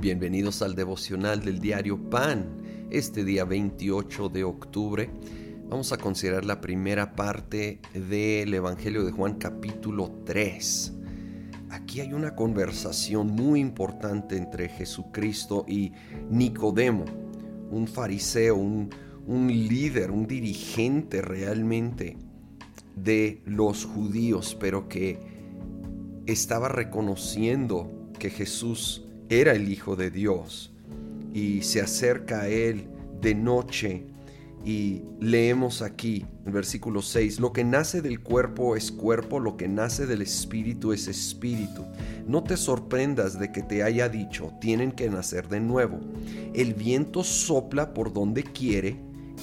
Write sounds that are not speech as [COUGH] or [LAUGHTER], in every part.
Bienvenidos al devocional del diario Pan. Este día 28 de octubre vamos a considerar la primera parte del Evangelio de Juan capítulo 3. Aquí hay una conversación muy importante entre Jesucristo y Nicodemo, un fariseo, un, un líder, un dirigente realmente de los judíos, pero que estaba reconociendo que Jesús era el Hijo de Dios y se acerca a él de noche y leemos aquí en versículo 6, lo que nace del cuerpo es cuerpo, lo que nace del espíritu es espíritu. No te sorprendas de que te haya dicho, tienen que nacer de nuevo. El viento sopla por donde quiere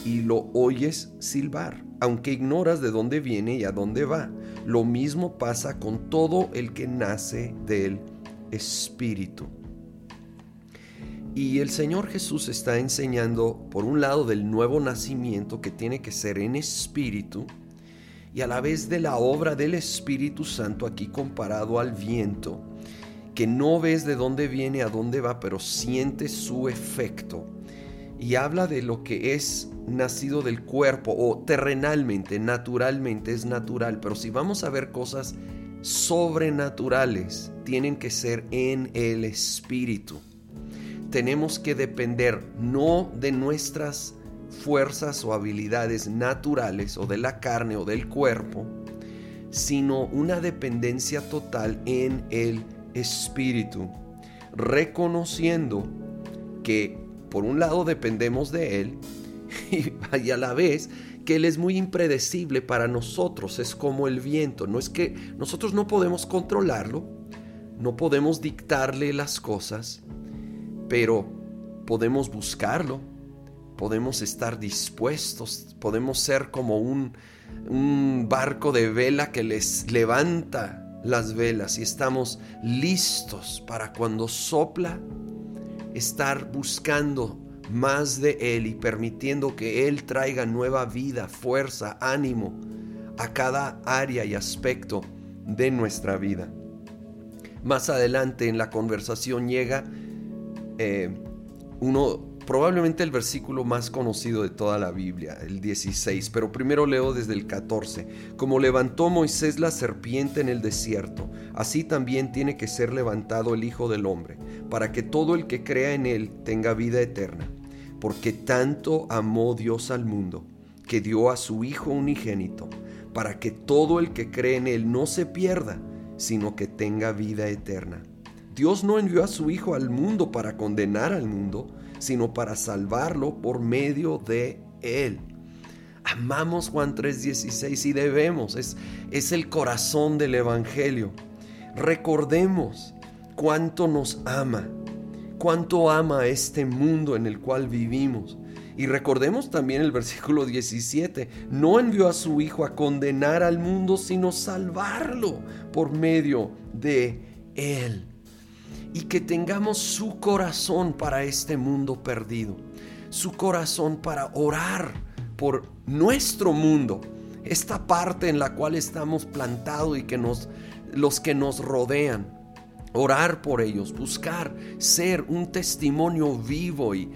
y lo oyes silbar, aunque ignoras de dónde viene y a dónde va. Lo mismo pasa con todo el que nace del espíritu. Y el Señor Jesús está enseñando, por un lado, del nuevo nacimiento que tiene que ser en espíritu, y a la vez de la obra del Espíritu Santo aquí comparado al viento, que no ves de dónde viene, a dónde va, pero sientes su efecto. Y habla de lo que es nacido del cuerpo o terrenalmente, naturalmente es natural, pero si vamos a ver cosas sobrenaturales, tienen que ser en el Espíritu tenemos que depender no de nuestras fuerzas o habilidades naturales o de la carne o del cuerpo, sino una dependencia total en el espíritu, reconociendo que por un lado dependemos de Él [LAUGHS] y a la vez que Él es muy impredecible para nosotros, es como el viento, no es que nosotros no podemos controlarlo, no podemos dictarle las cosas, pero podemos buscarlo, podemos estar dispuestos, podemos ser como un, barco de vela que les levanta las velas y estamos listos para cuando sopla estar buscando más de Él y permitiendo que Él traiga nueva vida, fuerza, ánimo a cada área y aspecto de nuestra vida. Más adelante en la conversación llega eh, uno, probablemente el versículo más conocido de toda la Biblia, el 16, pero primero leo desde el 14. Como levantó Moisés la serpiente en el desierto, así también tiene que ser levantado el Hijo del Hombre, para que todo el que crea en él tenga vida eterna. Porque tanto amó Dios al mundo, que dio a su Hijo unigénito, para que todo el que cree en él no se pierda, sino que tenga vida eterna. Dios no envió a su Hijo al mundo para condenar al mundo, sino para salvarlo por medio de Él. Amamos Juan 3:16 y debemos, es, es el corazón del Evangelio. Recordemos cuánto nos ama, cuánto ama este mundo en el cual vivimos. Y recordemos también el versículo 17, no envió a su Hijo a condenar al mundo, sino salvarlo por medio de Él y que tengamos su corazón para este mundo perdido, su corazón para orar por nuestro mundo, esta parte en la cual estamos plantados y que nos los que nos rodean. Orar por ellos, buscar ser un testimonio vivo y,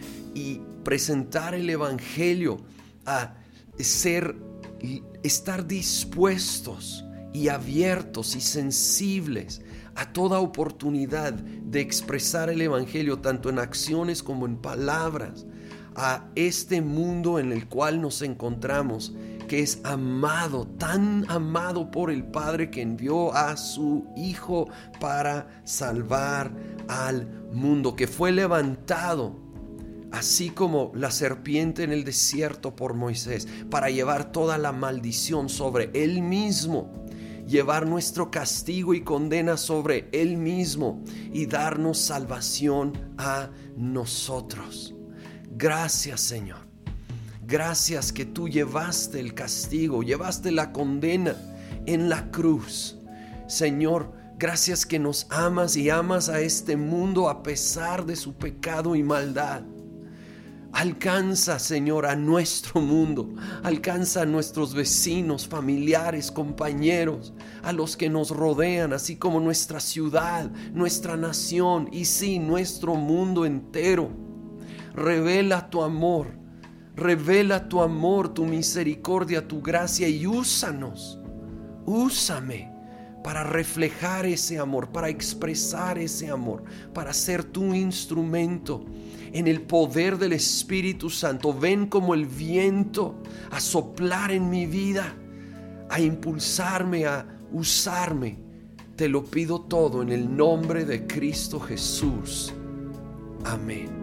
presentar el evangelio a ser estar dispuestos y abiertos y sensibles a toda oportunidad de expresar el Evangelio tanto en acciones como en palabras a este mundo en el cual nos encontramos, que es amado, tan amado por el Padre que envió a su Hijo para salvar al mundo, que fue levantado, así como la serpiente en el desierto por Moisés, para llevar toda la maldición sobre él mismo llevar nuestro castigo y condena sobre Él mismo y darnos salvación a nosotros. Gracias Señor. Gracias que tú llevaste el castigo, llevaste la condena en la cruz. Señor, gracias que nos amas y amas a este mundo a pesar de su pecado y maldad. Alcanza, Señor, a nuestro mundo. Alcanza a nuestros vecinos, familiares, compañeros, a los que nos rodean, así como nuestra ciudad, nuestra nación y sí, nuestro mundo entero. Revela tu amor. Revela tu amor, tu misericordia, tu gracia y úsanos. Úsame para reflejar ese amor, para expresar ese amor, para ser tu instrumento en el poder del Espíritu Santo. Ven como el viento a soplar en mi vida, a impulsarme, a usarme. Te lo pido todo en el nombre de Cristo Jesús. Amén.